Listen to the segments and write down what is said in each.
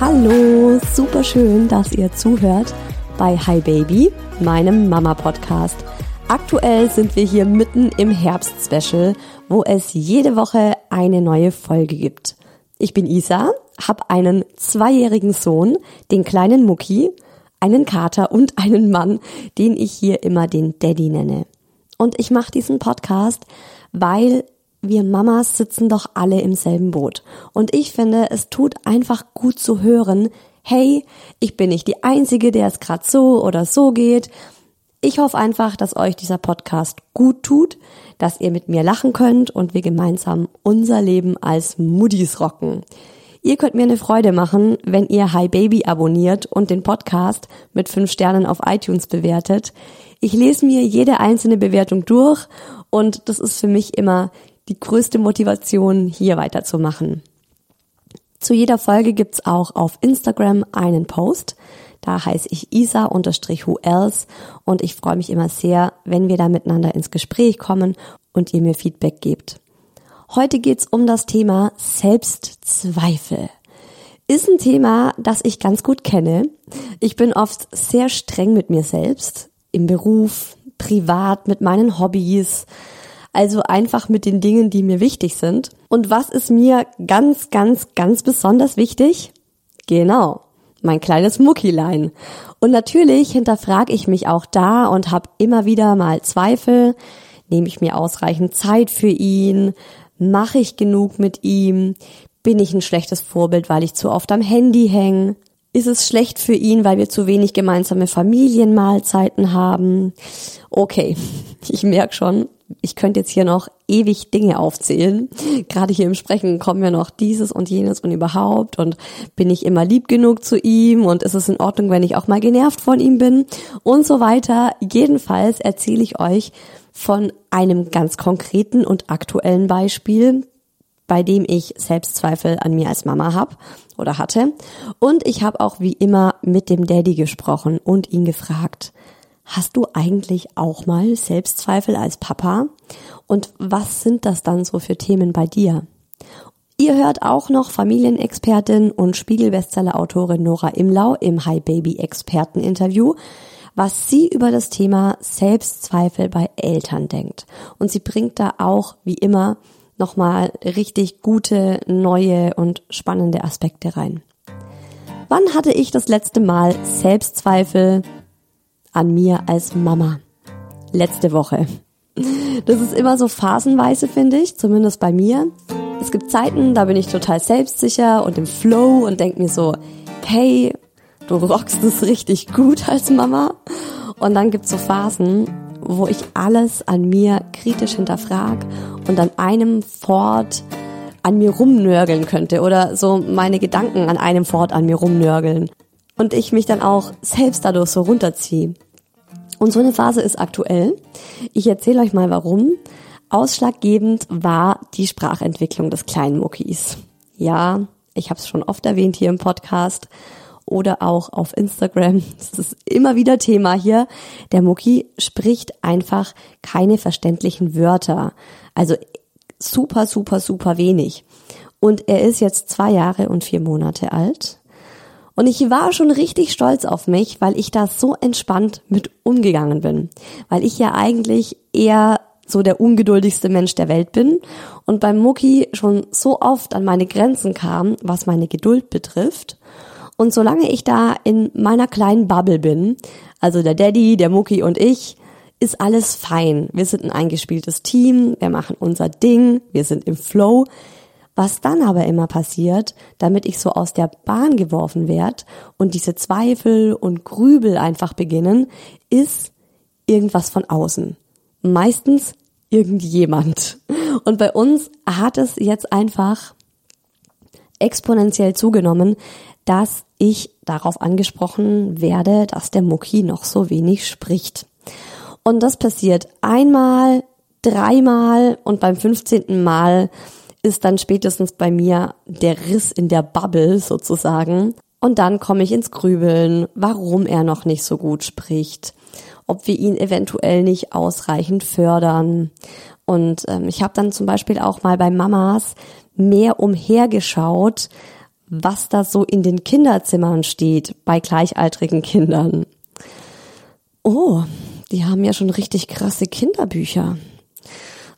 Hallo, super schön, dass ihr zuhört bei Hi Baby, meinem Mama-Podcast. Aktuell sind wir hier mitten im Herbst-Special, wo es jede Woche eine neue Folge gibt. Ich bin Isa, habe einen zweijährigen Sohn, den kleinen Mucki, einen Kater und einen Mann, den ich hier immer den Daddy nenne. Und ich mache diesen Podcast, weil wir Mamas sitzen doch alle im selben Boot. Und ich finde, es tut einfach gut zu hören, hey, ich bin nicht die Einzige, der es gerade so oder so geht. Ich hoffe einfach, dass euch dieser Podcast gut tut, dass ihr mit mir lachen könnt und wir gemeinsam unser Leben als Muddies rocken. Ihr könnt mir eine Freude machen, wenn ihr Hi Baby abonniert und den Podcast mit fünf Sternen auf iTunes bewertet. Ich lese mir jede einzelne Bewertung durch und das ist für mich immer die größte Motivation, hier weiterzumachen. Zu jeder Folge gibt's auch auf Instagram einen Post. Da heiße ich isa-who else und ich freue mich immer sehr, wenn wir da miteinander ins Gespräch kommen und ihr mir Feedback gebt. Heute geht's um das Thema Selbstzweifel. Ist ein Thema, das ich ganz gut kenne. Ich bin oft sehr streng mit mir selbst, im Beruf, privat, mit meinen Hobbys, also einfach mit den Dingen, die mir wichtig sind. Und was ist mir ganz, ganz, ganz besonders wichtig? Genau, mein kleines Muckilein. Und natürlich hinterfrage ich mich auch da und habe immer wieder mal Zweifel. Nehme ich mir ausreichend Zeit für ihn? Mache ich genug mit ihm? Bin ich ein schlechtes Vorbild, weil ich zu oft am Handy hänge? Ist es schlecht für ihn, weil wir zu wenig gemeinsame Familienmahlzeiten haben? Okay, ich merke schon, ich könnte jetzt hier noch ewig Dinge aufzählen. Gerade hier im Sprechen kommen ja noch dieses und jenes und überhaupt und bin ich immer lieb genug zu ihm und ist es in Ordnung, wenn ich auch mal genervt von ihm bin und so weiter. Jedenfalls erzähle ich euch von einem ganz konkreten und aktuellen Beispiel, bei dem ich Selbstzweifel an mir als Mama habe oder hatte. Und ich habe auch wie immer mit dem Daddy gesprochen und ihn gefragt, Hast du eigentlich auch mal Selbstzweifel als Papa? Und was sind das dann so für Themen bei dir? Ihr hört auch noch Familienexpertin und Spiegelbestseller-Autorin Nora Imlau im Hi Baby Experten Interview, was sie über das Thema Selbstzweifel bei Eltern denkt. Und sie bringt da auch, wie immer, nochmal richtig gute, neue und spannende Aspekte rein. Wann hatte ich das letzte Mal Selbstzweifel an mir als Mama. letzte Woche. Das ist immer so phasenweise, finde ich, zumindest bei mir. Es gibt Zeiten, da bin ich total selbstsicher und im Flow und denke mir so, hey, du rockst es richtig gut als Mama. Und dann gibt's so Phasen, wo ich alles an mir kritisch hinterfrag und an einem Fort an mir rumnörgeln könnte oder so meine Gedanken an einem Fort an mir rumnörgeln. Und ich mich dann auch selbst dadurch so runterziehe. Und so eine Phase ist aktuell. Ich erzähle euch mal warum. Ausschlaggebend war die Sprachentwicklung des kleinen Muckis. Ja, ich habe es schon oft erwähnt hier im Podcast oder auch auf Instagram. Das ist immer wieder Thema hier. Der Mucki spricht einfach keine verständlichen Wörter. Also super, super, super wenig. Und er ist jetzt zwei Jahre und vier Monate alt. Und ich war schon richtig stolz auf mich, weil ich da so entspannt mit umgegangen bin. Weil ich ja eigentlich eher so der ungeduldigste Mensch der Welt bin und beim Mucki schon so oft an meine Grenzen kam, was meine Geduld betrifft. Und solange ich da in meiner kleinen Bubble bin, also der Daddy, der Mucki und ich, ist alles fein. Wir sind ein eingespieltes Team, wir machen unser Ding, wir sind im Flow. Was dann aber immer passiert, damit ich so aus der Bahn geworfen werde und diese Zweifel und Grübel einfach beginnen, ist irgendwas von außen. Meistens irgendjemand. Und bei uns hat es jetzt einfach exponentiell zugenommen, dass ich darauf angesprochen werde, dass der Mucki noch so wenig spricht. Und das passiert einmal, dreimal und beim 15. Mal ist dann spätestens bei mir der Riss in der Bubble sozusagen. Und dann komme ich ins Grübeln, warum er noch nicht so gut spricht, ob wir ihn eventuell nicht ausreichend fördern. Und ähm, ich habe dann zum Beispiel auch mal bei Mamas mehr umhergeschaut, was da so in den Kinderzimmern steht bei gleichaltrigen Kindern. Oh, die haben ja schon richtig krasse Kinderbücher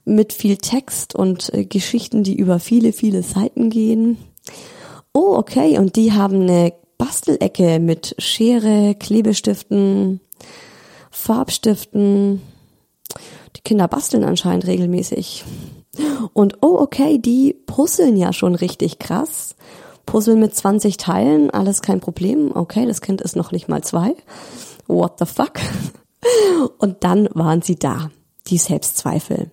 mit viel Text und äh, Geschichten, die über viele, viele Seiten gehen. Oh, okay, und die haben eine Bastelecke mit Schere, Klebestiften, Farbstiften. Die Kinder basteln anscheinend regelmäßig. Und oh, okay, die puzzeln ja schon richtig krass. Puzzle mit 20 Teilen, alles kein Problem. Okay, das Kind ist noch nicht mal zwei. What the fuck? Und dann waren sie da, die Selbstzweifel.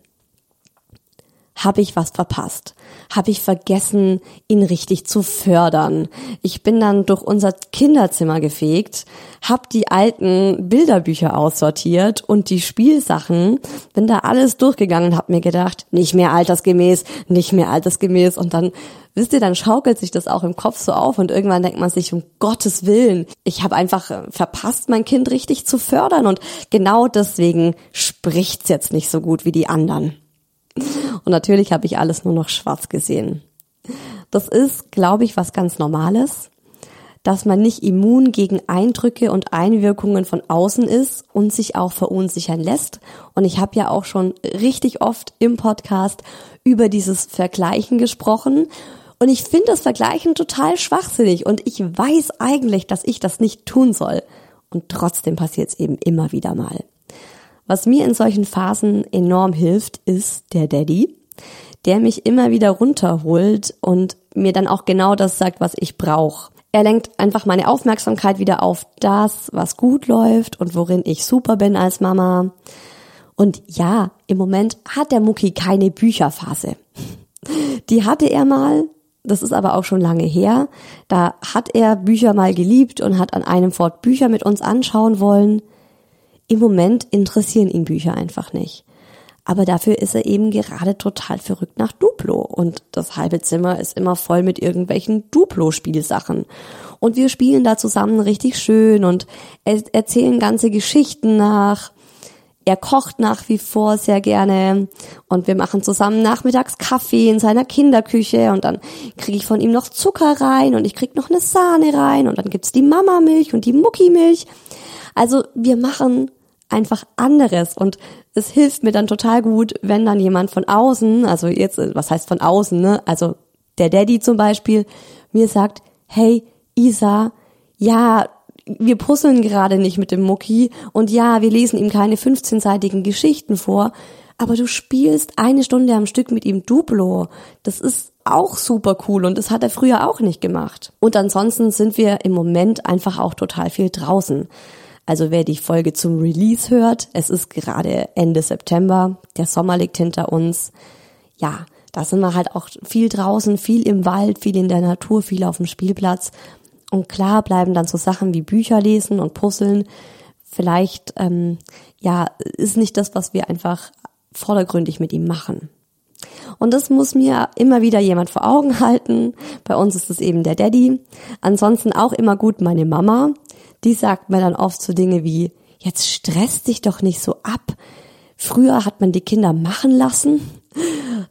Habe ich was verpasst? Habe ich vergessen, ihn richtig zu fördern? Ich bin dann durch unser Kinderzimmer gefegt, habe die alten Bilderbücher aussortiert und die Spielsachen, bin da alles durchgegangen und habe mir gedacht, nicht mehr altersgemäß, nicht mehr altersgemäß und dann wisst ihr, dann schaukelt sich das auch im Kopf so auf und irgendwann denkt man sich, um Gottes Willen, ich habe einfach äh, verpasst, mein Kind richtig zu fördern und genau deswegen spricht's jetzt nicht so gut wie die anderen. Und natürlich habe ich alles nur noch schwarz gesehen. Das ist, glaube ich, was ganz Normales, dass man nicht immun gegen Eindrücke und Einwirkungen von außen ist und sich auch verunsichern lässt. Und ich habe ja auch schon richtig oft im Podcast über dieses Vergleichen gesprochen. Und ich finde das Vergleichen total schwachsinnig und ich weiß eigentlich, dass ich das nicht tun soll. Und trotzdem passiert es eben immer wieder mal. Was mir in solchen Phasen enorm hilft, ist der Daddy, der mich immer wieder runterholt und mir dann auch genau das sagt, was ich brauche. Er lenkt einfach meine Aufmerksamkeit wieder auf das, was gut läuft und worin ich super bin als Mama. Und ja, im Moment hat der Mucki keine Bücherphase. Die hatte er mal, das ist aber auch schon lange her. Da hat er Bücher mal geliebt und hat an einem Fort Bücher mit uns anschauen wollen. Im Moment interessieren ihn Bücher einfach nicht. Aber dafür ist er eben gerade total verrückt nach Duplo. Und das halbe Zimmer ist immer voll mit irgendwelchen Duplo-Spielsachen. Und wir spielen da zusammen richtig schön und erzählen ganze Geschichten nach. Er kocht nach wie vor sehr gerne und wir machen zusammen nachmittags Kaffee in seiner Kinderküche und dann kriege ich von ihm noch Zucker rein und ich krieg noch eine Sahne rein und dann gibt's die Mama-Milch und die Muckimilch. Also wir machen einfach anderes und es hilft mir dann total gut, wenn dann jemand von außen, also jetzt, was heißt von außen, ne? Also der Daddy zum Beispiel, mir sagt, hey, Isa, ja, wir puzzeln gerade nicht mit dem Mucki und ja, wir lesen ihm keine 15-seitigen Geschichten vor, aber du spielst eine Stunde am Stück mit ihm Duplo. Das ist auch super cool und das hat er früher auch nicht gemacht. Und ansonsten sind wir im Moment einfach auch total viel draußen. Also wer die Folge zum Release hört, es ist gerade Ende September, der Sommer liegt hinter uns. Ja, da sind wir halt auch viel draußen, viel im Wald, viel in der Natur, viel auf dem Spielplatz. Und klar bleiben dann so Sachen wie Bücher lesen und Puzzeln. Vielleicht, ähm, ja, ist nicht das, was wir einfach vordergründig mit ihm machen. Und das muss mir immer wieder jemand vor Augen halten. Bei uns ist es eben der Daddy. Ansonsten auch immer gut meine Mama. Die sagt mir dann oft so Dinge wie, jetzt stresst dich doch nicht so ab. Früher hat man die Kinder machen lassen.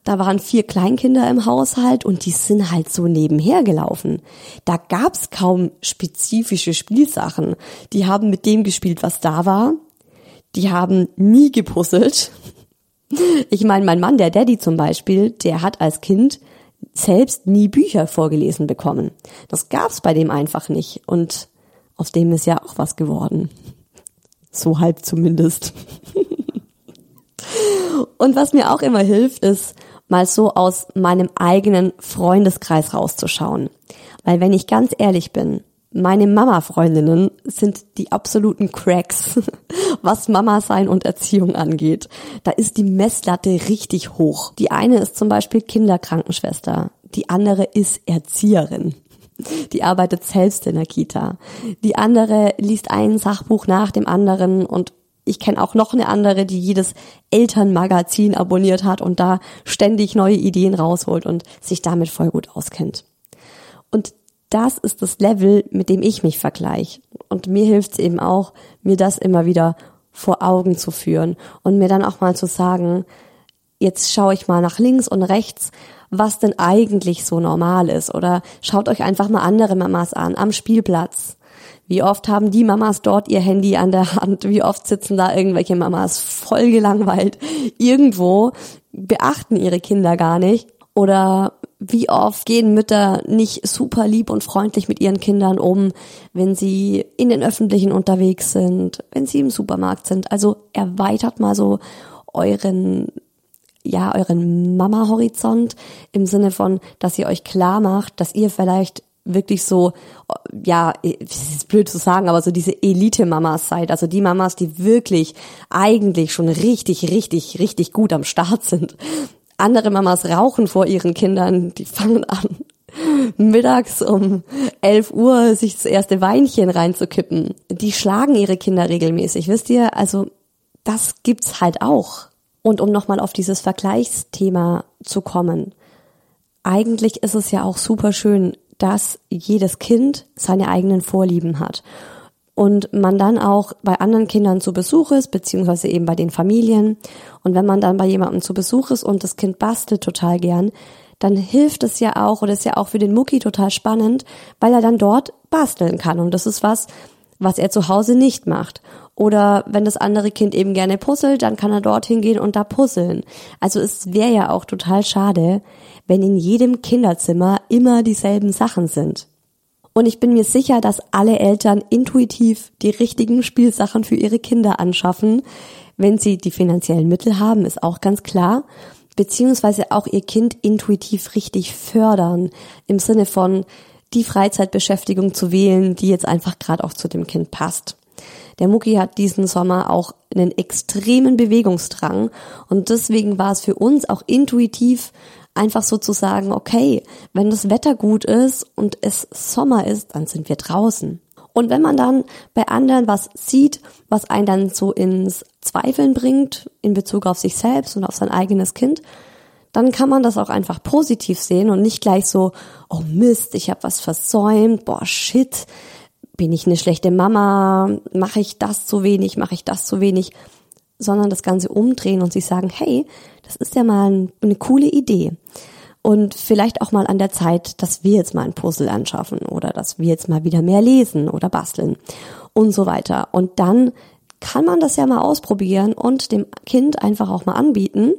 Da waren vier Kleinkinder im Haushalt und die sind halt so nebenher gelaufen. Da gab's kaum spezifische Spielsachen. Die haben mit dem gespielt, was da war. Die haben nie gepuzzelt. Ich meine, mein Mann, der Daddy zum Beispiel, der hat als Kind selbst nie Bücher vorgelesen bekommen. Das gab's bei dem einfach nicht. Und aus dem ist ja auch was geworden. So halb zumindest. Und was mir auch immer hilft, ist mal so aus meinem eigenen Freundeskreis rauszuschauen. Weil wenn ich ganz ehrlich bin, meine Mama-Freundinnen sind die absoluten Cracks, was Mama sein und Erziehung angeht. Da ist die Messlatte richtig hoch. Die eine ist zum Beispiel Kinderkrankenschwester, die andere ist Erzieherin. Die arbeitet selbst in der Kita. Die andere liest ein Sachbuch nach dem anderen und ich kenne auch noch eine andere, die jedes Elternmagazin abonniert hat und da ständig neue Ideen rausholt und sich damit voll gut auskennt. Und das ist das Level, mit dem ich mich vergleiche. Und mir hilft es eben auch, mir das immer wieder vor Augen zu führen und mir dann auch mal zu sagen, jetzt schaue ich mal nach links und rechts, was denn eigentlich so normal ist. Oder schaut euch einfach mal andere Mamas an am Spielplatz. Wie oft haben die Mamas dort ihr Handy an der Hand? Wie oft sitzen da irgendwelche Mamas voll gelangweilt irgendwo, beachten ihre Kinder gar nicht? Oder wie oft gehen Mütter nicht super lieb und freundlich mit ihren Kindern um, wenn sie in den Öffentlichen unterwegs sind, wenn sie im Supermarkt sind? Also erweitert mal so euren ja, euren Mama-Horizont im Sinne von, dass ihr euch klar macht, dass ihr vielleicht wirklich so, ja, es ist blöd zu sagen, aber so diese Elite-Mamas seid, also die Mamas, die wirklich eigentlich schon richtig, richtig, richtig gut am Start sind. Andere Mamas rauchen vor ihren Kindern, die fangen an, mittags um 11 Uhr sich das erste Weinchen reinzukippen. Die schlagen ihre Kinder regelmäßig, wisst ihr? Also das gibt's halt auch. Und um nochmal auf dieses Vergleichsthema zu kommen. Eigentlich ist es ja auch super schön, dass jedes Kind seine eigenen Vorlieben hat. Und man dann auch bei anderen Kindern zu Besuch ist, beziehungsweise eben bei den Familien. Und wenn man dann bei jemandem zu Besuch ist und das Kind bastelt total gern, dann hilft es ja auch oder ist ja auch für den Mucki total spannend, weil er dann dort basteln kann. Und das ist was, was er zu Hause nicht macht. Oder wenn das andere Kind eben gerne puzzelt, dann kann er dorthin gehen und da puzzeln. Also es wäre ja auch total schade, wenn in jedem Kinderzimmer immer dieselben Sachen sind. Und ich bin mir sicher, dass alle Eltern intuitiv die richtigen Spielsachen für ihre Kinder anschaffen. Wenn sie die finanziellen Mittel haben, ist auch ganz klar. Beziehungsweise auch ihr Kind intuitiv richtig fördern. Im Sinne von, die Freizeitbeschäftigung zu wählen, die jetzt einfach gerade auch zu dem Kind passt. Der Mucki hat diesen Sommer auch einen extremen Bewegungsdrang und deswegen war es für uns auch intuitiv einfach so zu sagen, okay, wenn das Wetter gut ist und es Sommer ist, dann sind wir draußen. Und wenn man dann bei anderen was sieht, was einen dann so ins Zweifeln bringt in Bezug auf sich selbst und auf sein eigenes Kind, dann kann man das auch einfach positiv sehen und nicht gleich so, oh Mist, ich habe was versäumt, boah shit, bin ich eine schlechte Mama, mache ich das zu wenig, mache ich das zu wenig, sondern das Ganze umdrehen und sich sagen, hey, das ist ja mal eine coole Idee. Und vielleicht auch mal an der Zeit, dass wir jetzt mal ein Puzzle anschaffen oder dass wir jetzt mal wieder mehr lesen oder basteln und so weiter. Und dann kann man das ja mal ausprobieren und dem Kind einfach auch mal anbieten,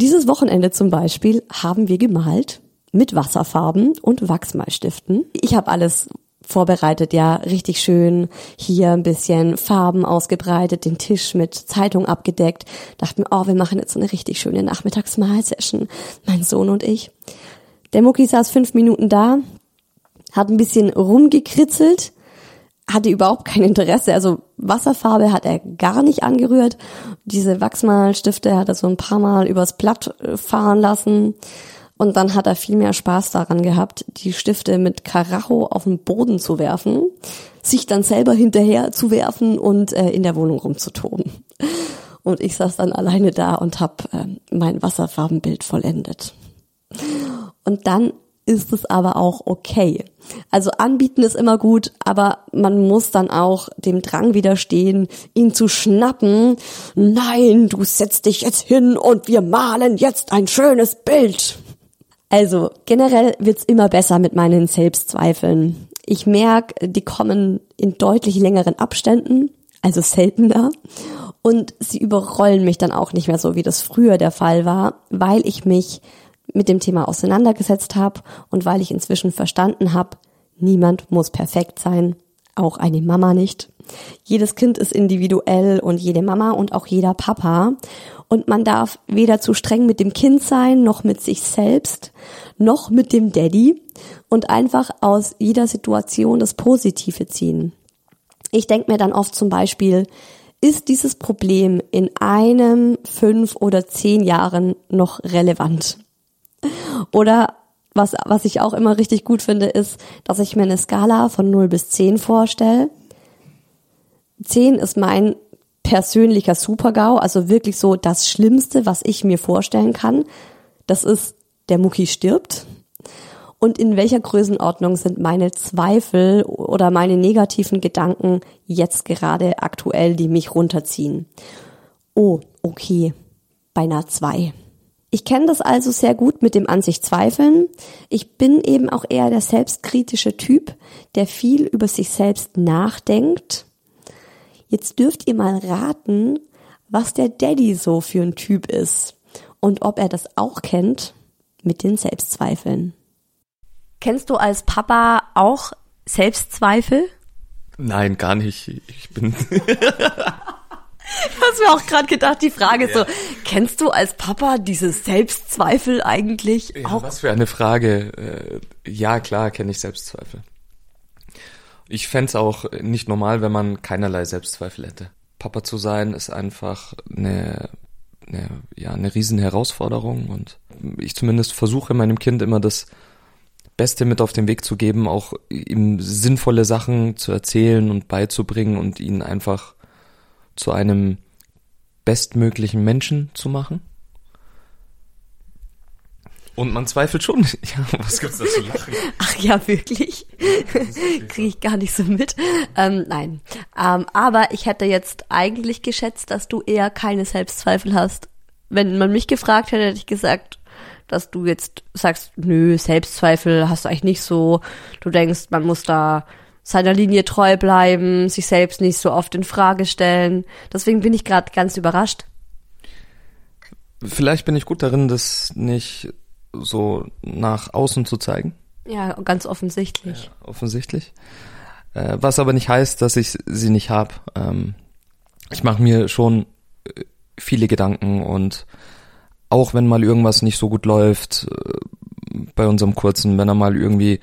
dieses Wochenende zum Beispiel haben wir gemalt mit Wasserfarben und Wachsmalstiften. Ich habe alles vorbereitet, ja, richtig schön. Hier ein bisschen Farben ausgebreitet, den Tisch mit Zeitung abgedeckt. Dachten oh, wir machen jetzt so eine richtig schöne Nachmittagsmahlsession, mein Sohn und ich. Der Mucki saß fünf Minuten da, hat ein bisschen rumgekritzelt, hatte überhaupt kein Interesse. Also Wasserfarbe hat er gar nicht angerührt. Diese Wachsmalstifte hat er so ein paar Mal übers Blatt äh, fahren lassen. Und dann hat er viel mehr Spaß daran gehabt, die Stifte mit Karacho auf den Boden zu werfen, sich dann selber hinterher zu werfen und äh, in der Wohnung rumzutoben. Und ich saß dann alleine da und habe äh, mein Wasserfarbenbild vollendet. Und dann ist es aber auch okay. Also anbieten ist immer gut, aber man muss dann auch dem Drang widerstehen, ihn zu schnappen. Nein, du setzt dich jetzt hin und wir malen jetzt ein schönes Bild. Also generell wird's immer besser mit meinen Selbstzweifeln. Ich merke, die kommen in deutlich längeren Abständen, also seltener. Und sie überrollen mich dann auch nicht mehr so, wie das früher der Fall war, weil ich mich mit dem Thema auseinandergesetzt habe und weil ich inzwischen verstanden habe, niemand muss perfekt sein, auch eine Mama nicht. Jedes Kind ist individuell und jede Mama und auch jeder Papa. Und man darf weder zu streng mit dem Kind sein, noch mit sich selbst, noch mit dem Daddy und einfach aus jeder Situation das Positive ziehen. Ich denke mir dann oft zum Beispiel, ist dieses Problem in einem, fünf oder zehn Jahren noch relevant? Oder was, was ich auch immer richtig gut finde, ist, dass ich mir eine Skala von 0 bis 10 vorstelle. 10 ist mein persönlicher Supergau, also wirklich so das Schlimmste, was ich mir vorstellen kann. Das ist, der Mucki stirbt. Und in welcher Größenordnung sind meine Zweifel oder meine negativen Gedanken jetzt gerade aktuell, die mich runterziehen? Oh, okay, bei einer 2. Ich kenne das also sehr gut mit dem an sich zweifeln. Ich bin eben auch eher der selbstkritische Typ, der viel über sich selbst nachdenkt Jetzt dürft ihr mal raten, was der Daddy so für ein Typ ist und ob er das auch kennt mit den Selbstzweifeln. Kennst du als Papa auch Selbstzweifel? Nein, gar nicht. Ich bin. Ich habe mir auch gerade gedacht, die Frage ja. so, kennst du als Papa diese Selbstzweifel eigentlich ja, auch? Was für eine Frage. Äh, ja, klar, kenne ich Selbstzweifel. Ich fände auch nicht normal, wenn man keinerlei Selbstzweifel hätte. Papa zu sein ist einfach eine, eine, ja, eine riesen Herausforderung und ich zumindest versuche meinem Kind immer das Beste mit auf den Weg zu geben, auch ihm sinnvolle Sachen zu erzählen und beizubringen und ihn einfach zu einem bestmöglichen Menschen zu machen. Und man zweifelt schon. Ja, was gibt's da zu lachen? Ach ja, wirklich? Kriege ich gar nicht so mit. Ähm, nein. Ähm, aber ich hätte jetzt eigentlich geschätzt, dass du eher keine Selbstzweifel hast. Wenn man mich gefragt hätte, hätte ich gesagt, dass du jetzt sagst, nö, Selbstzweifel hast du eigentlich nicht so. Du denkst, man muss da seiner Linie treu bleiben, sich selbst nicht so oft in Frage stellen. Deswegen bin ich gerade ganz überrascht. Vielleicht bin ich gut darin, das nicht so nach außen zu zeigen. Ja, ganz offensichtlich. Ja, offensichtlich. Äh, was aber nicht heißt, dass ich sie nicht habe. Ähm, ich mache mir schon äh, viele Gedanken und auch wenn mal irgendwas nicht so gut läuft äh, bei unserem kurzen, wenn er mal irgendwie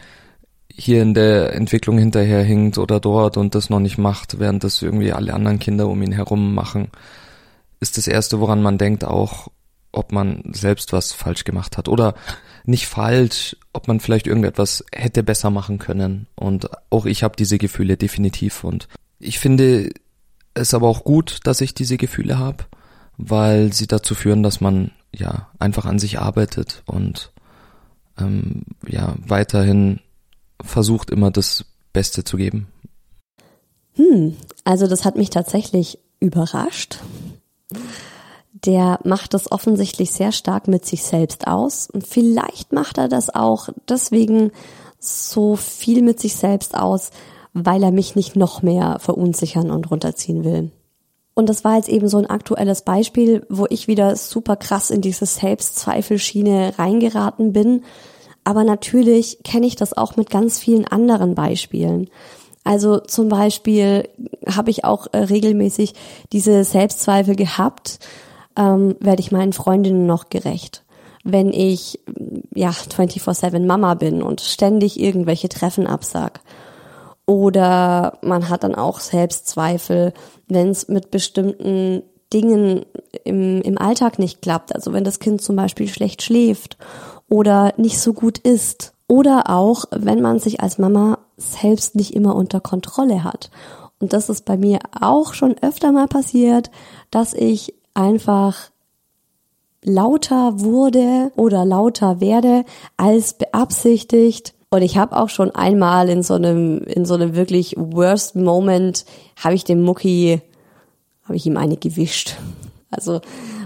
hier in der Entwicklung hinterherhinkt oder dort und das noch nicht macht, während das irgendwie alle anderen Kinder um ihn herum machen, ist das erste, woran man denkt, auch ob man selbst was falsch gemacht hat oder nicht falsch, ob man vielleicht irgendetwas hätte besser machen können. Und auch ich habe diese Gefühle definitiv. Und ich finde es aber auch gut, dass ich diese Gefühle habe, weil sie dazu führen, dass man ja einfach an sich arbeitet und ähm, ja weiterhin versucht immer das Beste zu geben. Hm, also das hat mich tatsächlich überrascht der macht das offensichtlich sehr stark mit sich selbst aus. Und vielleicht macht er das auch deswegen so viel mit sich selbst aus, weil er mich nicht noch mehr verunsichern und runterziehen will. Und das war jetzt eben so ein aktuelles Beispiel, wo ich wieder super krass in diese Selbstzweifelschiene reingeraten bin. Aber natürlich kenne ich das auch mit ganz vielen anderen Beispielen. Also zum Beispiel habe ich auch äh, regelmäßig diese Selbstzweifel gehabt, ähm, werde ich meinen Freundinnen noch gerecht? Wenn ich ja 24/7 Mama bin und ständig irgendwelche Treffen absag. Oder man hat dann auch Selbstzweifel, wenn es mit bestimmten Dingen im, im Alltag nicht klappt. Also wenn das Kind zum Beispiel schlecht schläft oder nicht so gut isst. Oder auch, wenn man sich als Mama selbst nicht immer unter Kontrolle hat. Und das ist bei mir auch schon öfter mal passiert, dass ich einfach lauter wurde oder lauter werde als beabsichtigt. Und ich habe auch schon einmal in so einem in so einem wirklich worst Moment habe ich dem Mucki habe ich ihm eine gewischt. Also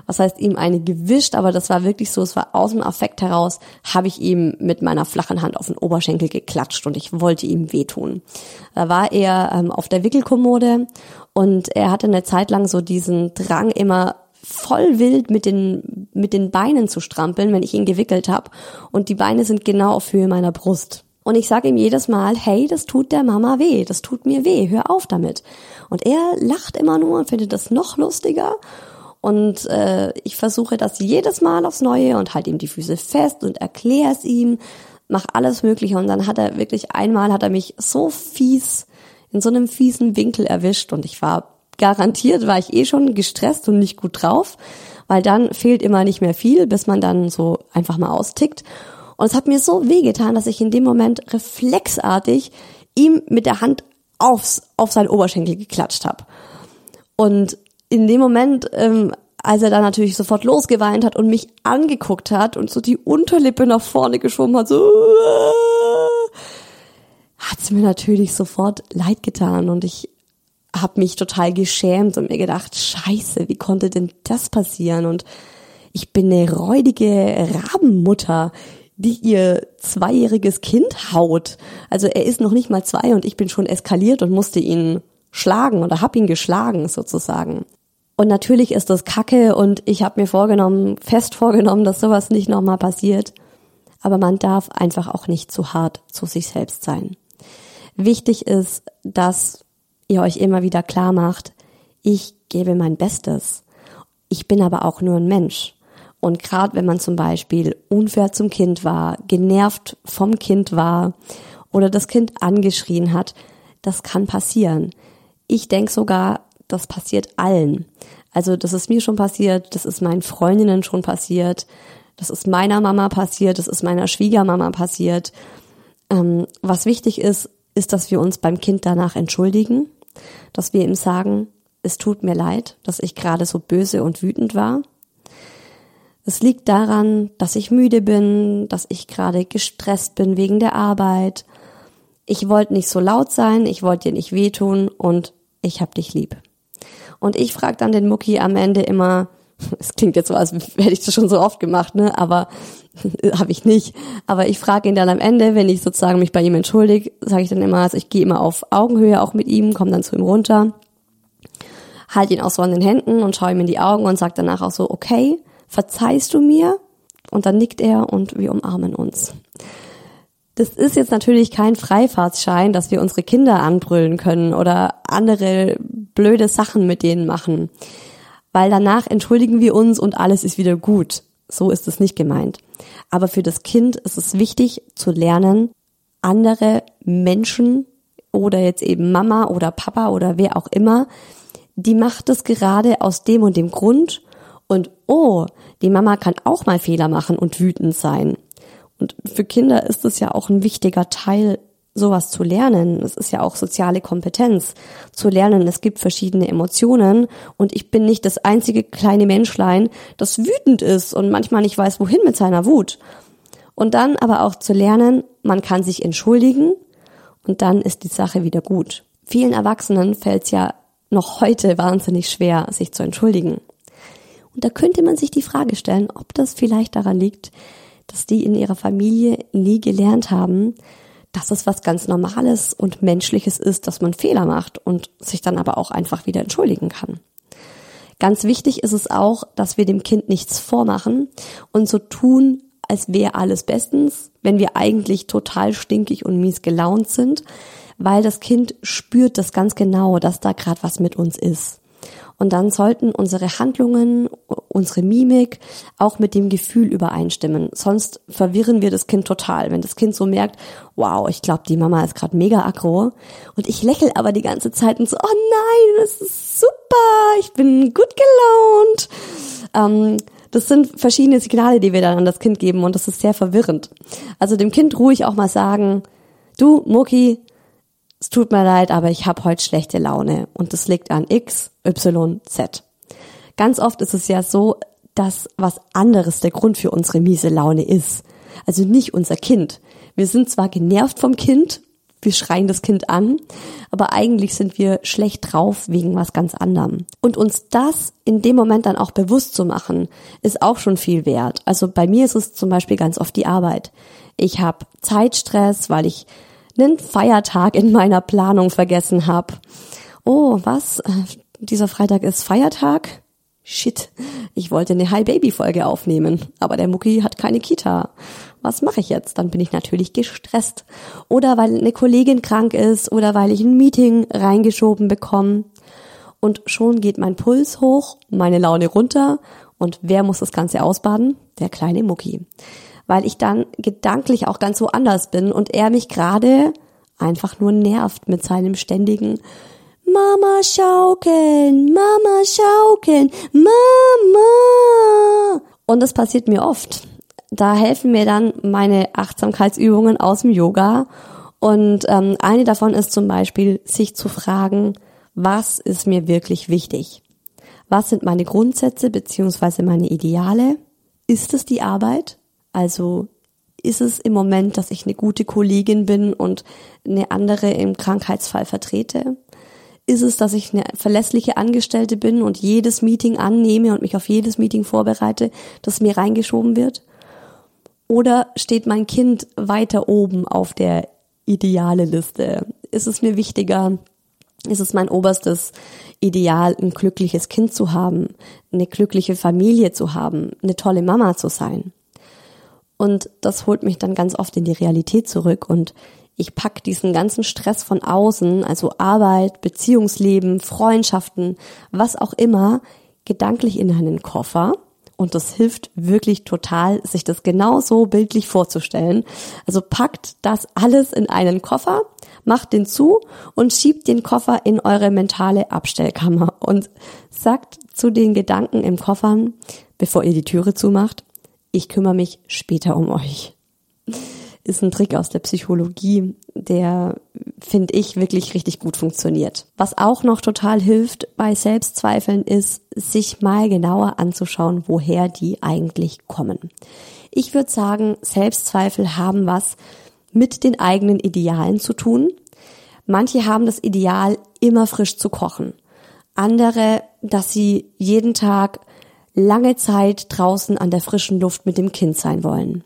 was heißt ihm eine gewischt, aber das war wirklich so, es war aus dem Affekt heraus, habe ich ihm mit meiner flachen Hand auf den Oberschenkel geklatscht und ich wollte ihm wehtun. Da war er ähm, auf der Wickelkommode und er hatte eine Zeit lang so diesen Drang immer voll wild mit den mit den Beinen zu strampeln, wenn ich ihn gewickelt habe und die Beine sind genau auf Höhe meiner Brust. Und ich sage ihm jedes Mal, hey, das tut der Mama weh, das tut mir weh, hör auf damit. Und er lacht immer nur und findet das noch lustiger und äh, ich versuche das jedes Mal aufs Neue und halte ihm die Füße fest und erkläre es ihm, mach alles Mögliche. Und dann hat er wirklich einmal hat er mich so fies in so einem fiesen Winkel erwischt und ich war garantiert, war ich eh schon gestresst und nicht gut drauf, weil dann fehlt immer nicht mehr viel, bis man dann so einfach mal austickt. Und es hat mir so wehgetan, dass ich in dem Moment reflexartig ihm mit der Hand aufs, auf seinen Oberschenkel geklatscht habe. Und in dem Moment, ähm, als er dann natürlich sofort losgeweint hat und mich angeguckt hat und so die Unterlippe nach vorne geschoben hat, so hat es mir natürlich sofort leid getan und ich habe mich total geschämt und mir gedacht, scheiße, wie konnte denn das passieren? Und ich bin eine räudige Rabenmutter, die ihr zweijähriges Kind haut. Also er ist noch nicht mal zwei und ich bin schon eskaliert und musste ihn schlagen oder hab ihn geschlagen sozusagen. Und natürlich ist das Kacke und ich habe mir vorgenommen, fest vorgenommen, dass sowas nicht nochmal passiert. Aber man darf einfach auch nicht zu hart zu sich selbst sein. Wichtig ist, dass ihr euch immer wieder klar macht, ich gebe mein Bestes. Ich bin aber auch nur ein Mensch. Und gerade wenn man zum Beispiel unfair zum Kind war, genervt vom Kind war oder das Kind angeschrien hat, das kann passieren. Ich denke sogar, das passiert allen. Also das ist mir schon passiert, das ist meinen Freundinnen schon passiert, das ist meiner Mama passiert, das ist meiner Schwiegermama passiert. Ähm, was wichtig ist, ist, dass wir uns beim Kind danach entschuldigen, dass wir ihm sagen, es tut mir leid, dass ich gerade so böse und wütend war. Es liegt daran, dass ich müde bin, dass ich gerade gestresst bin wegen der Arbeit. Ich wollte nicht so laut sein, ich wollte dir nicht wehtun und ich hab dich lieb. Und ich frage dann den Mucki am Ende immer, es klingt jetzt so, als hätte ich das schon so oft gemacht, ne? Aber habe ich nicht. Aber ich frage ihn dann am Ende, wenn ich sozusagen mich bei ihm entschuldige, sage ich dann immer, also ich gehe immer auf Augenhöhe auch mit ihm, komme dann zu ihm runter, halte ihn auch so an den Händen und schaue ihm in die Augen und sage danach auch so, okay, verzeihst du mir? Und dann nickt er und wir umarmen uns. Das ist jetzt natürlich kein Freifahrtsschein, dass wir unsere Kinder anbrüllen können oder andere blöde Sachen mit denen machen. Weil danach entschuldigen wir uns und alles ist wieder gut. So ist es nicht gemeint. Aber für das Kind ist es wichtig zu lernen, andere Menschen oder jetzt eben Mama oder Papa oder wer auch immer, die macht es gerade aus dem und dem Grund und oh, die Mama kann auch mal Fehler machen und wütend sein. Und für Kinder ist es ja auch ein wichtiger Teil, sowas zu lernen. Es ist ja auch soziale Kompetenz zu lernen. Es gibt verschiedene Emotionen und ich bin nicht das einzige kleine Menschlein, das wütend ist und manchmal nicht weiß, wohin mit seiner Wut. Und dann aber auch zu lernen, man kann sich entschuldigen und dann ist die Sache wieder gut. Vielen Erwachsenen fällt es ja noch heute wahnsinnig schwer, sich zu entschuldigen. Und da könnte man sich die Frage stellen, ob das vielleicht daran liegt, dass die in ihrer Familie nie gelernt haben, dass es was ganz Normales und Menschliches ist, dass man Fehler macht und sich dann aber auch einfach wieder entschuldigen kann. Ganz wichtig ist es auch, dass wir dem Kind nichts vormachen und so tun, als wäre alles bestens, wenn wir eigentlich total stinkig und mies gelaunt sind, weil das Kind spürt das ganz genau, dass da gerade was mit uns ist. Und dann sollten unsere Handlungen, unsere Mimik auch mit dem Gefühl übereinstimmen. Sonst verwirren wir das Kind total. Wenn das Kind so merkt, wow, ich glaube, die Mama ist gerade mega aggro. Und ich lächle aber die ganze Zeit und so, oh nein, das ist super, ich bin gut gelaunt. Ähm, das sind verschiedene Signale, die wir dann an das Kind geben und das ist sehr verwirrend. Also dem Kind ruhig auch mal sagen, du, Mucki, es tut mir leid, aber ich habe heute schlechte Laune und das liegt an X, Y, Z. Ganz oft ist es ja so, dass was anderes der Grund für unsere miese Laune ist. Also nicht unser Kind. Wir sind zwar genervt vom Kind, wir schreien das Kind an, aber eigentlich sind wir schlecht drauf wegen was ganz anderem. Und uns das in dem Moment dann auch bewusst zu machen, ist auch schon viel wert. Also bei mir ist es zum Beispiel ganz oft die Arbeit. Ich habe Zeitstress, weil ich einen Feiertag in meiner Planung vergessen habe. Oh, was? Äh, dieser Freitag ist Feiertag? Shit, ich wollte eine Hi Baby Folge aufnehmen, aber der Mucki hat keine Kita. Was mache ich jetzt? Dann bin ich natürlich gestresst. Oder weil eine Kollegin krank ist oder weil ich ein Meeting reingeschoben bekomme. Und schon geht mein Puls hoch, meine Laune runter und wer muss das Ganze ausbaden? Der kleine Mucki weil ich dann gedanklich auch ganz woanders bin und er mich gerade einfach nur nervt mit seinem ständigen Mama schaukeln, Mama schaukeln, Mama. Und das passiert mir oft. Da helfen mir dann meine Achtsamkeitsübungen aus dem Yoga. Und ähm, eine davon ist zum Beispiel, sich zu fragen, was ist mir wirklich wichtig? Was sind meine Grundsätze beziehungsweise meine Ideale? Ist es die Arbeit? Also ist es im Moment, dass ich eine gute Kollegin bin und eine andere im Krankheitsfall vertrete? Ist es, dass ich eine verlässliche Angestellte bin und jedes Meeting annehme und mich auf jedes Meeting vorbereite, das mir reingeschoben wird? Oder steht mein Kind weiter oben auf der ideale Liste? Ist es mir wichtiger? Ist es mein oberstes Ideal, ein glückliches Kind zu haben, eine glückliche Familie zu haben, eine tolle Mama zu sein? Und das holt mich dann ganz oft in die Realität zurück und ich pack diesen ganzen Stress von außen, also Arbeit, Beziehungsleben, Freundschaften, was auch immer, gedanklich in einen Koffer. Und das hilft wirklich total, sich das genauso bildlich vorzustellen. Also packt das alles in einen Koffer, macht den zu und schiebt den Koffer in eure mentale Abstellkammer und sagt zu den Gedanken im Koffern, bevor ihr die Türe zumacht, ich kümmere mich später um euch. Ist ein Trick aus der Psychologie, der, finde ich, wirklich richtig gut funktioniert. Was auch noch total hilft bei Selbstzweifeln ist, sich mal genauer anzuschauen, woher die eigentlich kommen. Ich würde sagen, Selbstzweifel haben was mit den eigenen Idealen zu tun. Manche haben das Ideal, immer frisch zu kochen. Andere, dass sie jeden Tag lange Zeit draußen an der frischen Luft mit dem Kind sein wollen.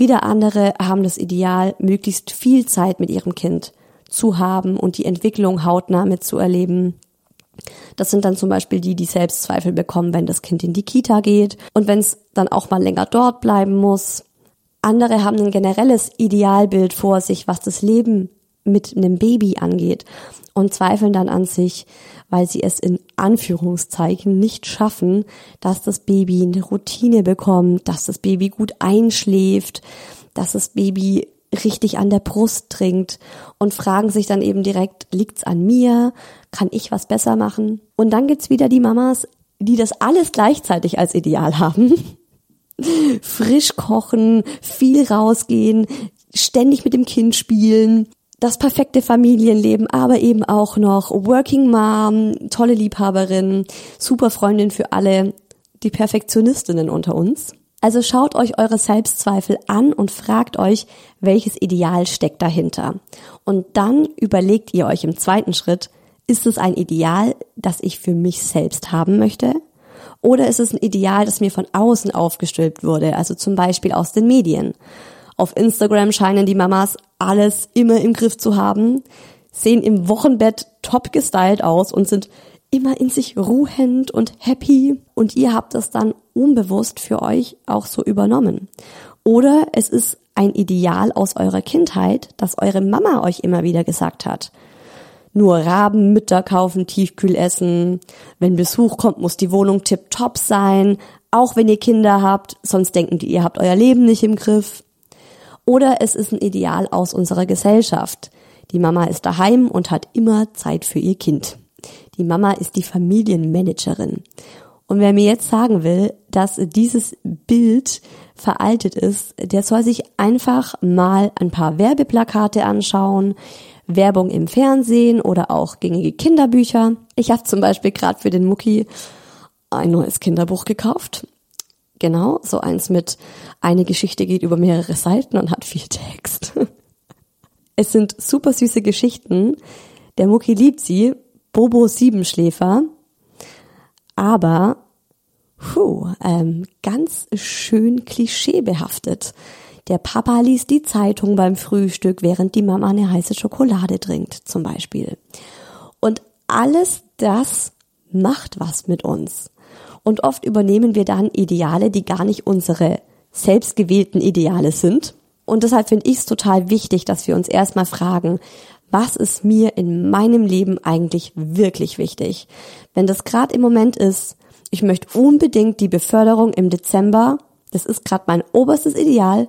Wieder andere haben das Ideal, möglichst viel Zeit mit ihrem Kind zu haben und die Entwicklung hautnah mitzuerleben. Das sind dann zum Beispiel die, die Selbstzweifel bekommen, wenn das Kind in die Kita geht und wenn es dann auch mal länger dort bleiben muss. Andere haben ein generelles Idealbild vor sich, was das Leben mit einem Baby angeht und zweifeln dann an sich, weil sie es in Anführungszeichen nicht schaffen, dass das Baby eine Routine bekommt, dass das Baby gut einschläft, dass das Baby richtig an der Brust trinkt und fragen sich dann eben direkt, liegt's an mir? Kann ich was besser machen? Und dann gibt's wieder die Mamas, die das alles gleichzeitig als Ideal haben. Frisch kochen, viel rausgehen, ständig mit dem Kind spielen, das perfekte Familienleben, aber eben auch noch Working Mom, tolle Liebhaberin, super Freundin für alle, die Perfektionistinnen unter uns. Also schaut euch eure Selbstzweifel an und fragt euch, welches Ideal steckt dahinter. Und dann überlegt ihr euch im zweiten Schritt, ist es ein Ideal, das ich für mich selbst haben möchte? Oder ist es ein Ideal, das mir von außen aufgestülpt wurde, also zum Beispiel aus den Medien? Auf Instagram scheinen die Mamas alles immer im Griff zu haben, sehen im Wochenbett top gestylt aus und sind immer in sich ruhend und happy und ihr habt das dann unbewusst für euch auch so übernommen. Oder es ist ein Ideal aus eurer Kindheit, das eure Mama euch immer wieder gesagt hat. Nur Rabenmütter kaufen Tiefkühlessen. Wenn Besuch kommt, muss die Wohnung tipptopp sein. Auch wenn ihr Kinder habt, sonst denken die, ihr habt euer Leben nicht im Griff. Oder es ist ein Ideal aus unserer Gesellschaft. Die Mama ist daheim und hat immer Zeit für ihr Kind. Die Mama ist die Familienmanagerin. Und wer mir jetzt sagen will, dass dieses Bild veraltet ist, der soll sich einfach mal ein paar Werbeplakate anschauen, Werbung im Fernsehen oder auch gängige Kinderbücher. Ich habe zum Beispiel gerade für den Mucki ein neues Kinderbuch gekauft. Genau, so eins mit eine Geschichte geht über mehrere Seiten und hat viel Text. Es sind super süße Geschichten. Der Mucki liebt sie. Bobo Siebenschläfer aber puh, ähm, ganz schön klischeebehaftet. Der Papa liest die Zeitung beim Frühstück, während die Mama eine heiße Schokolade trinkt, zum Beispiel. Und alles das macht was mit uns. Und oft übernehmen wir dann Ideale, die gar nicht unsere selbstgewählten Ideale sind. Und deshalb finde ich es total wichtig, dass wir uns erstmal fragen, was ist mir in meinem Leben eigentlich wirklich wichtig? Wenn das gerade im Moment ist, ich möchte unbedingt die Beförderung im Dezember, das ist gerade mein oberstes Ideal,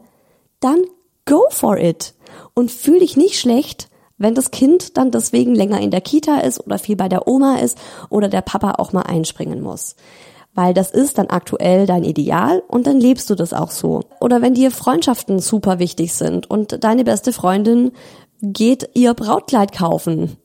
dann go for it und fühl dich nicht schlecht, wenn das Kind dann deswegen länger in der Kita ist oder viel bei der Oma ist oder der Papa auch mal einspringen muss. Weil das ist dann aktuell dein Ideal und dann lebst du das auch so. Oder wenn dir Freundschaften super wichtig sind und deine beste Freundin geht ihr Brautkleid kaufen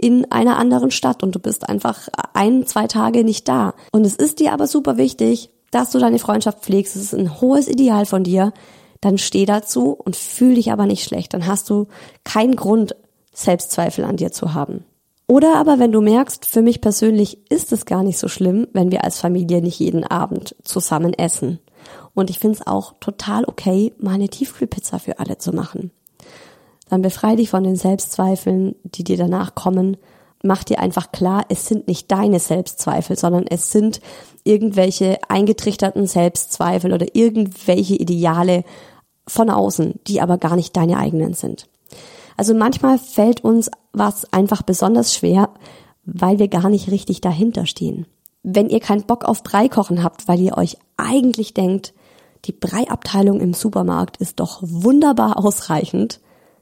in einer anderen Stadt und du bist einfach ein, zwei Tage nicht da. Und es ist dir aber super wichtig, dass du deine Freundschaft pflegst. Es ist ein hohes Ideal von dir. Dann steh dazu und fühl dich aber nicht schlecht. Dann hast du keinen Grund, Selbstzweifel an dir zu haben. Oder aber wenn du merkst, für mich persönlich ist es gar nicht so schlimm, wenn wir als Familie nicht jeden Abend zusammen essen. Und ich finde es auch total okay, mal eine Tiefkühlpizza für alle zu machen dann befrei dich von den Selbstzweifeln, die dir danach kommen. Mach dir einfach klar, es sind nicht deine Selbstzweifel, sondern es sind irgendwelche eingetrichterten Selbstzweifel oder irgendwelche Ideale von außen, die aber gar nicht deine eigenen sind. Also manchmal fällt uns was einfach besonders schwer, weil wir gar nicht richtig dahinter stehen. Wenn ihr keinen Bock auf Brei kochen habt, weil ihr euch eigentlich denkt, die Breiabteilung im Supermarkt ist doch wunderbar ausreichend,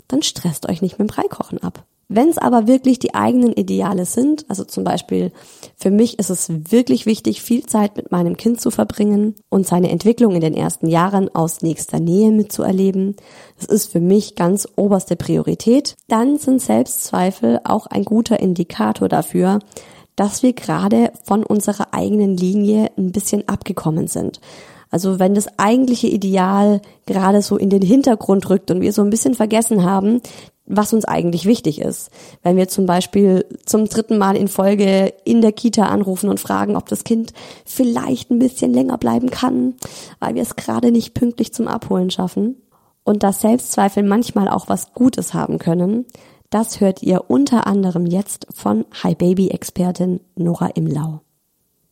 dann stresst euch nicht mit dem Breikochen ab. Wenn es aber wirklich die eigenen Ideale sind, also zum Beispiel für mich ist es wirklich wichtig, viel Zeit mit meinem Kind zu verbringen und seine Entwicklung in den ersten Jahren aus nächster Nähe mitzuerleben, das ist für mich ganz oberste Priorität, dann sind Selbstzweifel auch ein guter Indikator dafür, dass wir gerade von unserer eigenen Linie ein bisschen abgekommen sind. Also wenn das eigentliche Ideal gerade so in den Hintergrund rückt und wir so ein bisschen vergessen haben, was uns eigentlich wichtig ist. Wenn wir zum Beispiel zum dritten Mal in Folge in der Kita anrufen und fragen, ob das Kind vielleicht ein bisschen länger bleiben kann, weil wir es gerade nicht pünktlich zum Abholen schaffen. Und dass Selbstzweifel manchmal auch was Gutes haben können, das hört ihr unter anderem jetzt von Hi Baby Expertin Nora Imlau.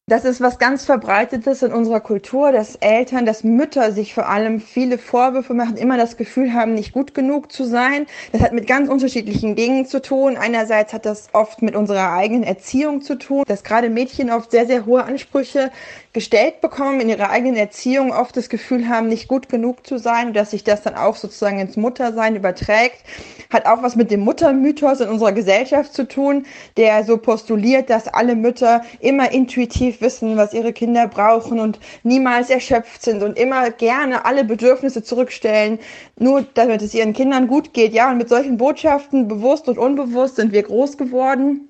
Das ist was ganz Verbreitetes in unserer Kultur, dass Eltern, dass Mütter sich vor allem viele Vorwürfe machen, immer das Gefühl haben, nicht gut genug zu sein. Das hat mit ganz unterschiedlichen Dingen zu tun. Einerseits hat das oft mit unserer eigenen Erziehung zu tun, dass gerade Mädchen oft sehr, sehr hohe Ansprüche gestellt bekommen, in ihrer eigenen Erziehung oft das Gefühl haben, nicht gut genug zu sein und dass sich das dann auch sozusagen ins Muttersein überträgt, hat auch was mit dem Muttermythos in unserer Gesellschaft zu tun, der so postuliert, dass alle Mütter immer intuitiv wissen, was ihre Kinder brauchen und niemals erschöpft sind und immer gerne alle Bedürfnisse zurückstellen, nur damit es ihren Kindern gut geht. Ja, und mit solchen Botschaften, bewusst und unbewusst, sind wir groß geworden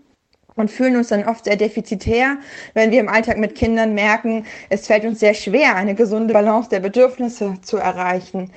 und fühlen uns dann oft sehr defizitär, wenn wir im Alltag mit Kindern merken, es fällt uns sehr schwer, eine gesunde Balance der Bedürfnisse zu erreichen.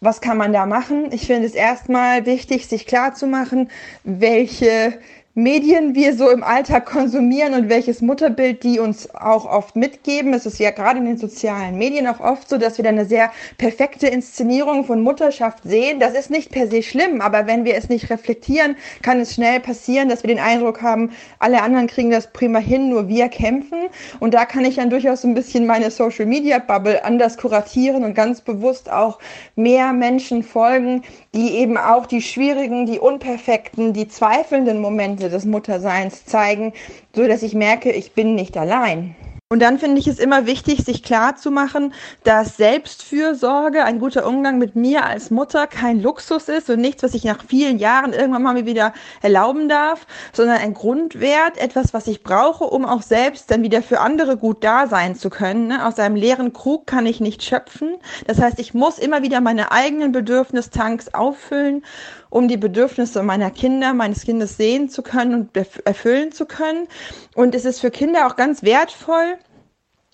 Was kann man da machen? Ich finde es erstmal wichtig, sich klar zu machen, welche Medien wir so im Alltag konsumieren und welches Mutterbild die uns auch oft mitgeben. Es ist ja gerade in den sozialen Medien auch oft so, dass wir da eine sehr perfekte Inszenierung von Mutterschaft sehen. Das ist nicht per se schlimm, aber wenn wir es nicht reflektieren, kann es schnell passieren, dass wir den Eindruck haben, alle anderen kriegen das prima hin, nur wir kämpfen. Und da kann ich dann durchaus so ein bisschen meine Social Media Bubble anders kuratieren und ganz bewusst auch mehr Menschen folgen, die eben auch die schwierigen, die unperfekten, die zweifelnden Momente des Mutterseins zeigen, so dass ich merke, ich bin nicht allein. Und dann finde ich es immer wichtig, sich klar zu machen, dass Selbstfürsorge, ein guter Umgang mit mir als Mutter kein Luxus ist und nichts, was ich nach vielen Jahren irgendwann mal wieder erlauben darf, sondern ein Grundwert, etwas, was ich brauche, um auch selbst dann wieder für andere gut da sein zu können. Ne? Aus einem leeren Krug kann ich nicht schöpfen. Das heißt, ich muss immer wieder meine eigenen Bedürfnistanks auffüllen um die Bedürfnisse meiner Kinder, meines Kindes sehen zu können und erfüllen zu können. Und es ist für Kinder auch ganz wertvoll,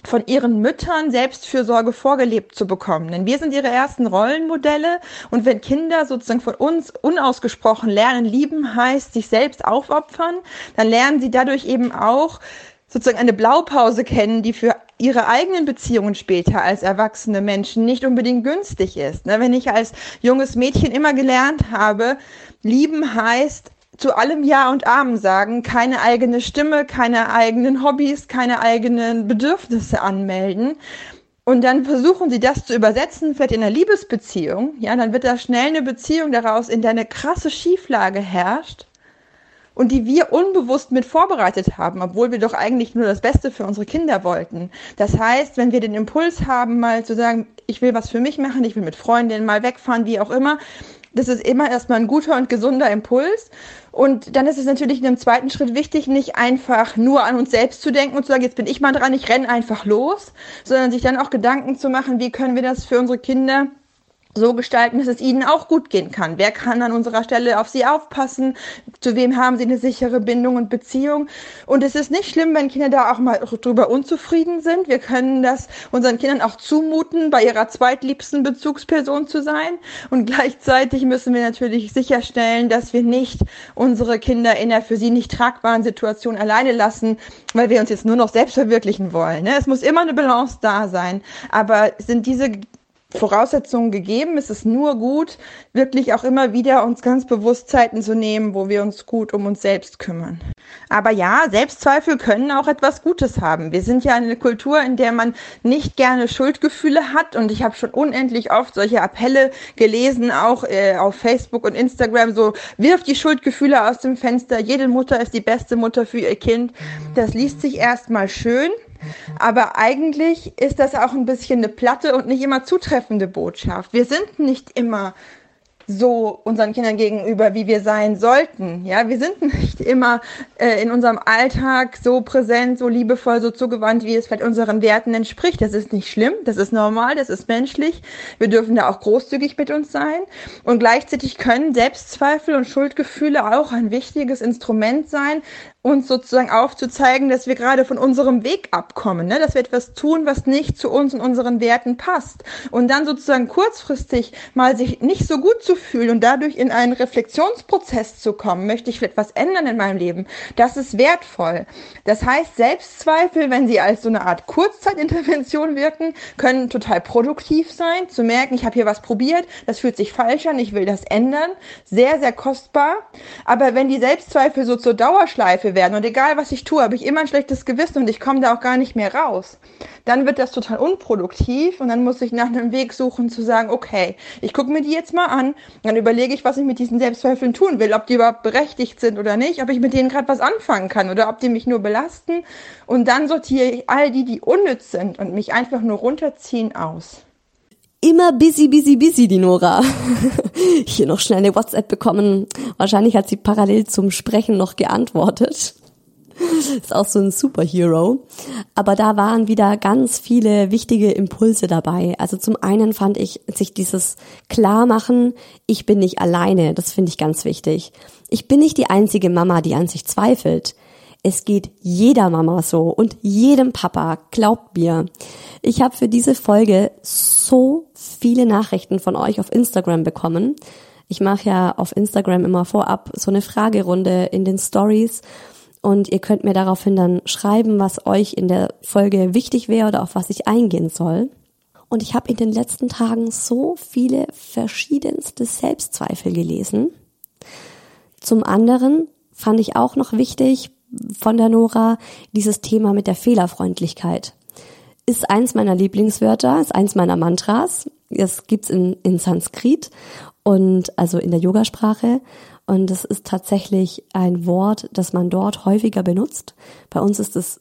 von ihren Müttern Selbstfürsorge vorgelebt zu bekommen. Denn wir sind ihre ersten Rollenmodelle und wenn Kinder sozusagen von uns unausgesprochen lernen, lieben heißt sich selbst aufopfern, dann lernen sie dadurch eben auch sozusagen eine Blaupause kennen, die für ihre eigenen Beziehungen später als erwachsene Menschen nicht unbedingt günstig ist. Ne? Wenn ich als junges Mädchen immer gelernt habe, lieben heißt zu allem Ja und Amen sagen, keine eigene Stimme, keine eigenen Hobbys, keine eigenen Bedürfnisse anmelden. Und dann versuchen sie das zu übersetzen, vielleicht in einer Liebesbeziehung, ja, dann wird da schnell eine Beziehung daraus, in der eine krasse Schieflage herrscht und die wir unbewusst mit vorbereitet haben, obwohl wir doch eigentlich nur das Beste für unsere Kinder wollten. Das heißt, wenn wir den Impuls haben, mal zu sagen, ich will was für mich machen, ich will mit Freundinnen mal wegfahren, wie auch immer, das ist immer erstmal ein guter und gesunder Impuls. Und dann ist es natürlich in einem zweiten Schritt wichtig, nicht einfach nur an uns selbst zu denken und zu sagen, jetzt bin ich mal dran, ich renne einfach los, sondern sich dann auch Gedanken zu machen, wie können wir das für unsere Kinder so gestalten, dass es ihnen auch gut gehen kann. Wer kann an unserer Stelle auf sie aufpassen? Zu wem haben sie eine sichere Bindung und Beziehung? Und es ist nicht schlimm, wenn Kinder da auch mal drüber unzufrieden sind. Wir können das unseren Kindern auch zumuten, bei ihrer zweitliebsten Bezugsperson zu sein. Und gleichzeitig müssen wir natürlich sicherstellen, dass wir nicht unsere Kinder in der für sie nicht tragbaren Situation alleine lassen, weil wir uns jetzt nur noch selbst verwirklichen wollen. Ne? Es muss immer eine Balance da sein. Aber sind diese Voraussetzungen gegeben. Es ist nur gut, wirklich auch immer wieder uns ganz bewusst Zeiten zu nehmen, wo wir uns gut um uns selbst kümmern. Aber ja, Selbstzweifel können auch etwas Gutes haben. Wir sind ja eine Kultur, in der man nicht gerne Schuldgefühle hat und ich habe schon unendlich oft solche Appelle gelesen, auch äh, auf Facebook und Instagram, so wirft die Schuldgefühle aus dem Fenster, jede Mutter ist die beste Mutter für ihr Kind. Das liest sich erstmal schön. Aber eigentlich ist das auch ein bisschen eine platte und nicht immer zutreffende Botschaft. Wir sind nicht immer so unseren Kindern gegenüber, wie wir sein sollten. Ja, wir sind nicht immer äh, in unserem Alltag so präsent, so liebevoll, so zugewandt, wie es vielleicht unseren Werten entspricht. Das ist nicht schlimm, das ist normal, das ist menschlich. Wir dürfen da auch großzügig mit uns sein. Und gleichzeitig können Selbstzweifel und Schuldgefühle auch ein wichtiges Instrument sein, uns sozusagen aufzuzeigen, dass wir gerade von unserem Weg abkommen, ne? dass wir etwas tun, was nicht zu uns und unseren Werten passt. Und dann sozusagen kurzfristig mal sich nicht so gut zu fühlen und dadurch in einen Reflexionsprozess zu kommen, möchte ich etwas ändern in meinem Leben, das ist wertvoll. Das heißt, Selbstzweifel, wenn sie als so eine Art Kurzzeitintervention wirken, können total produktiv sein, zu merken, ich habe hier was probiert, das fühlt sich falsch an, ich will das ändern, sehr, sehr kostbar. Aber wenn die Selbstzweifel so zur Dauerschleife werden. Und egal was ich tue, habe ich immer ein schlechtes Gewissen und ich komme da auch gar nicht mehr raus, dann wird das total unproduktiv und dann muss ich nach einem Weg suchen zu sagen, okay, ich gucke mir die jetzt mal an, dann überlege ich, was ich mit diesen Selbstzweifeln tun will, ob die überhaupt berechtigt sind oder nicht, ob ich mit denen gerade was anfangen kann oder ob die mich nur belasten. Und dann sortiere ich all die, die unnütz sind und mich einfach nur runterziehen aus immer busy, busy, busy, die Nora. Hier noch schnell eine WhatsApp bekommen. Wahrscheinlich hat sie parallel zum Sprechen noch geantwortet. Ist auch so ein Superhero. Aber da waren wieder ganz viele wichtige Impulse dabei. Also zum einen fand ich sich dieses Klarmachen, ich bin nicht alleine. Das finde ich ganz wichtig. Ich bin nicht die einzige Mama, die an sich zweifelt. Es geht jeder Mama so und jedem Papa, glaubt mir. Ich habe für diese Folge so viele Nachrichten von euch auf Instagram bekommen. Ich mache ja auf Instagram immer vorab so eine Fragerunde in den Stories und ihr könnt mir daraufhin dann schreiben, was euch in der Folge wichtig wäre oder auf was ich eingehen soll. Und ich habe in den letzten Tagen so viele verschiedenste Selbstzweifel gelesen. Zum anderen fand ich auch noch wichtig von der Nora dieses Thema mit der Fehlerfreundlichkeit. Ist eins meiner Lieblingswörter, ist eins meiner Mantras. Es gibt's in, in Sanskrit und also in der Yogasprache. Und es ist tatsächlich ein Wort, das man dort häufiger benutzt. Bei uns ist es,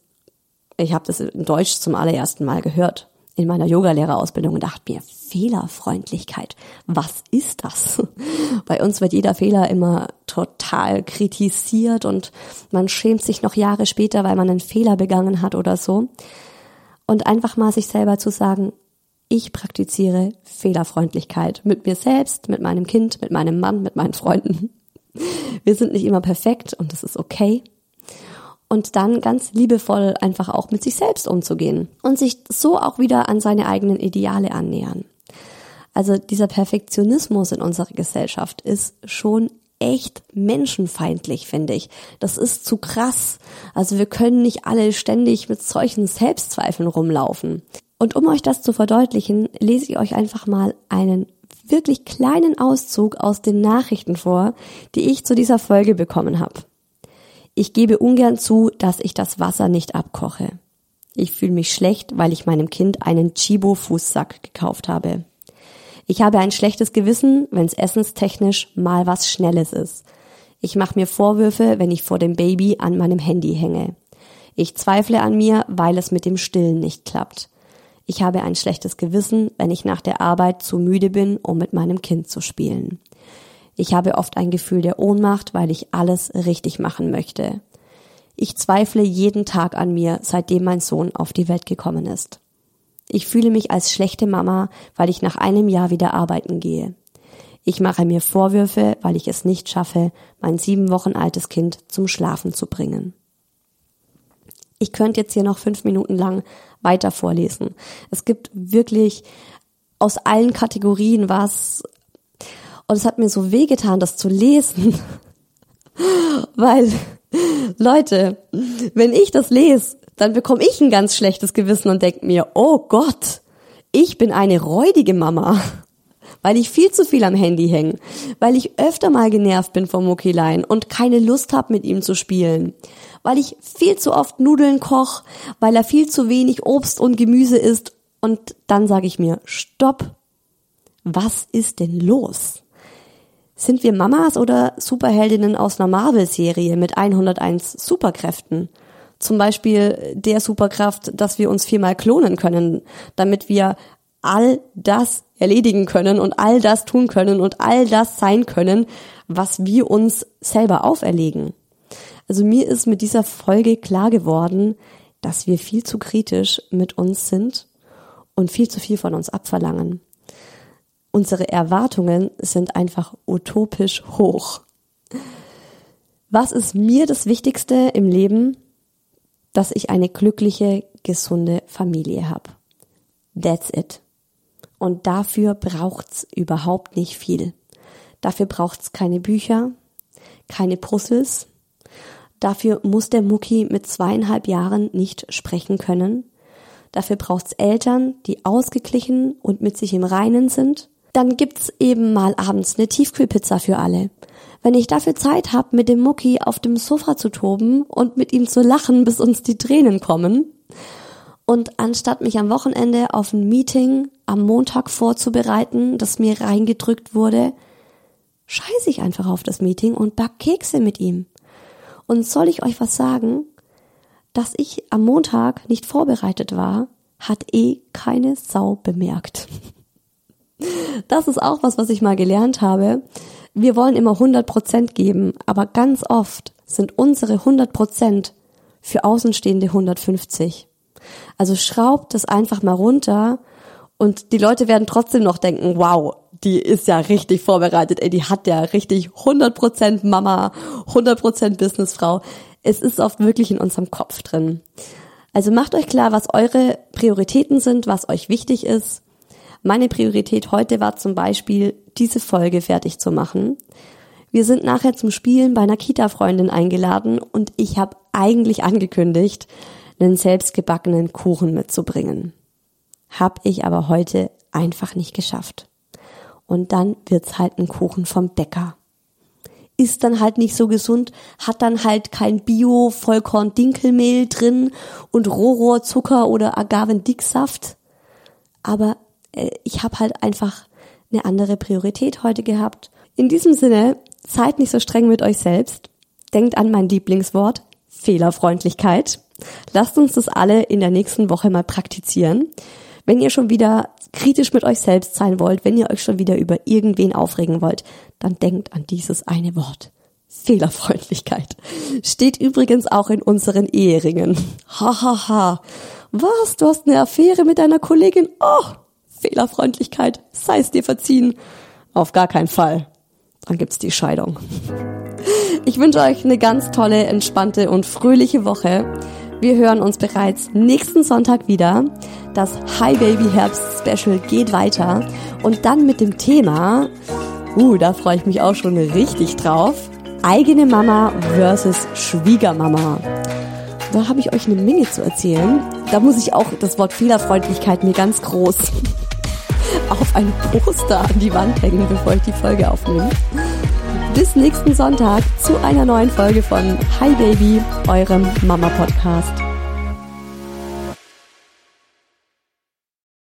ich habe das in Deutsch zum allerersten Mal gehört in meiner Yogalehrerausbildung und dachte mir, Fehlerfreundlichkeit, was ist das? Bei uns wird jeder Fehler immer total kritisiert und man schämt sich noch Jahre später, weil man einen Fehler begangen hat oder so. Und einfach mal sich selber zu sagen, ich praktiziere Fehlerfreundlichkeit mit mir selbst, mit meinem Kind, mit meinem Mann, mit meinen Freunden. Wir sind nicht immer perfekt und das ist okay und dann ganz liebevoll einfach auch mit sich selbst umzugehen und sich so auch wieder an seine eigenen Ideale annähern. Also dieser Perfektionismus in unserer Gesellschaft ist schon echt menschenfeindlich, finde ich. Das ist zu krass. Also wir können nicht alle ständig mit solchen Selbstzweifeln rumlaufen. Und um euch das zu verdeutlichen, lese ich euch einfach mal einen wirklich kleinen Auszug aus den Nachrichten vor, die ich zu dieser Folge bekommen habe. Ich gebe ungern zu, dass ich das Wasser nicht abkoche. Ich fühle mich schlecht, weil ich meinem Kind einen Chibo-Fußsack gekauft habe. Ich habe ein schlechtes Gewissen, wenn es essenstechnisch mal was Schnelles ist. Ich mache mir Vorwürfe, wenn ich vor dem Baby an meinem Handy hänge. Ich zweifle an mir, weil es mit dem Stillen nicht klappt. Ich habe ein schlechtes Gewissen, wenn ich nach der Arbeit zu müde bin, um mit meinem Kind zu spielen. Ich habe oft ein Gefühl der Ohnmacht, weil ich alles richtig machen möchte. Ich zweifle jeden Tag an mir, seitdem mein Sohn auf die Welt gekommen ist. Ich fühle mich als schlechte Mama, weil ich nach einem Jahr wieder arbeiten gehe. Ich mache mir Vorwürfe, weil ich es nicht schaffe, mein sieben Wochen altes Kind zum Schlafen zu bringen. Ich könnte jetzt hier noch fünf Minuten lang weiter vorlesen. Es gibt wirklich aus allen Kategorien was, und es hat mir so wehgetan, das zu lesen. Weil, Leute, wenn ich das lese, dann bekomme ich ein ganz schlechtes Gewissen und denke mir, oh Gott, ich bin eine räudige Mama. Weil ich viel zu viel am Handy hänge, weil ich öfter mal genervt bin vom Muckilein und keine Lust habe, mit ihm zu spielen, weil ich viel zu oft Nudeln koch, weil er viel zu wenig Obst und Gemüse isst und dann sage ich mir, stopp, was ist denn los? Sind wir Mamas oder Superheldinnen aus einer Marvel-Serie mit 101 Superkräften? Zum Beispiel der Superkraft, dass wir uns viermal klonen können, damit wir all das erledigen können und all das tun können und all das sein können, was wir uns selber auferlegen. Also mir ist mit dieser Folge klar geworden, dass wir viel zu kritisch mit uns sind und viel zu viel von uns abverlangen unsere Erwartungen sind einfach utopisch hoch. Was ist mir das Wichtigste im Leben? Dass ich eine glückliche, gesunde Familie habe. That's it. Und dafür braucht's überhaupt nicht viel. Dafür braucht's keine Bücher, keine Puzzles. Dafür muss der Mucki mit zweieinhalb Jahren nicht sprechen können. Dafür braucht's Eltern, die ausgeglichen und mit sich im Reinen sind dann gibt's eben mal abends eine Tiefkühlpizza für alle. Wenn ich dafür Zeit habe, mit dem Mucki auf dem Sofa zu toben und mit ihm zu lachen, bis uns die Tränen kommen, und anstatt mich am Wochenende auf ein Meeting am Montag vorzubereiten, das mir reingedrückt wurde, scheiße ich einfach auf das Meeting und back Kekse mit ihm. Und soll ich euch was sagen? Dass ich am Montag nicht vorbereitet war, hat eh keine Sau bemerkt. Das ist auch was, was ich mal gelernt habe. Wir wollen immer 100 Prozent geben, aber ganz oft sind unsere 100 Prozent für Außenstehende 150. Also schraubt das einfach mal runter und die Leute werden trotzdem noch denken, wow, die ist ja richtig vorbereitet, ey, die hat ja richtig 100% Mama, 100% Businessfrau. Es ist oft wirklich in unserem Kopf drin. Also macht euch klar, was eure Prioritäten sind, was euch wichtig ist Meine Priorität heute war zum Beispiel, diese Folge fertig zu machen. Wir sind nachher zum Spielen bei einer Kita-Freundin eingeladen und ich habe eigentlich angekündigt, einen selbstgebackenen Kuchen mitzubringen. Hab ich aber heute einfach nicht geschafft. Und dann wird's halt ein Kuchen vom Bäcker. Ist dann halt nicht so gesund, hat dann halt kein Bio Vollkorn Dinkelmehl drin und Rohrzucker oder Agavendicksaft. Aber ich habe halt einfach eine andere Priorität heute gehabt. In diesem Sinne, seid nicht so streng mit euch selbst. Denkt an mein Lieblingswort, Fehlerfreundlichkeit. Lasst uns das alle in der nächsten Woche mal praktizieren. Wenn ihr schon wieder kritisch mit euch selbst sein wollt, wenn ihr euch schon wieder über irgendwen aufregen wollt, dann denkt an dieses eine Wort. Fehlerfreundlichkeit. Steht übrigens auch in unseren Eheringen. Hahaha. Ha, ha. Was? Du hast eine Affäre mit deiner Kollegin? Oh, Fehlerfreundlichkeit. Sei es dir verziehen. Auf gar keinen Fall. Dann gibt's die Scheidung. Ich wünsche euch eine ganz tolle, entspannte und fröhliche Woche. Wir hören uns bereits nächsten Sonntag wieder. Das Hi Baby Herbst Special geht weiter und dann mit dem Thema, uh, da freue ich mich auch schon richtig drauf, eigene Mama versus Schwiegermama. Da habe ich euch eine Menge zu erzählen. Da muss ich auch das Wort Fehlerfreundlichkeit mir ganz groß auf ein Poster an die Wand hängen, bevor ich die Folge aufnehme bis nächsten Sonntag zu einer neuen Folge von Hi Baby, eurem Mama Podcast.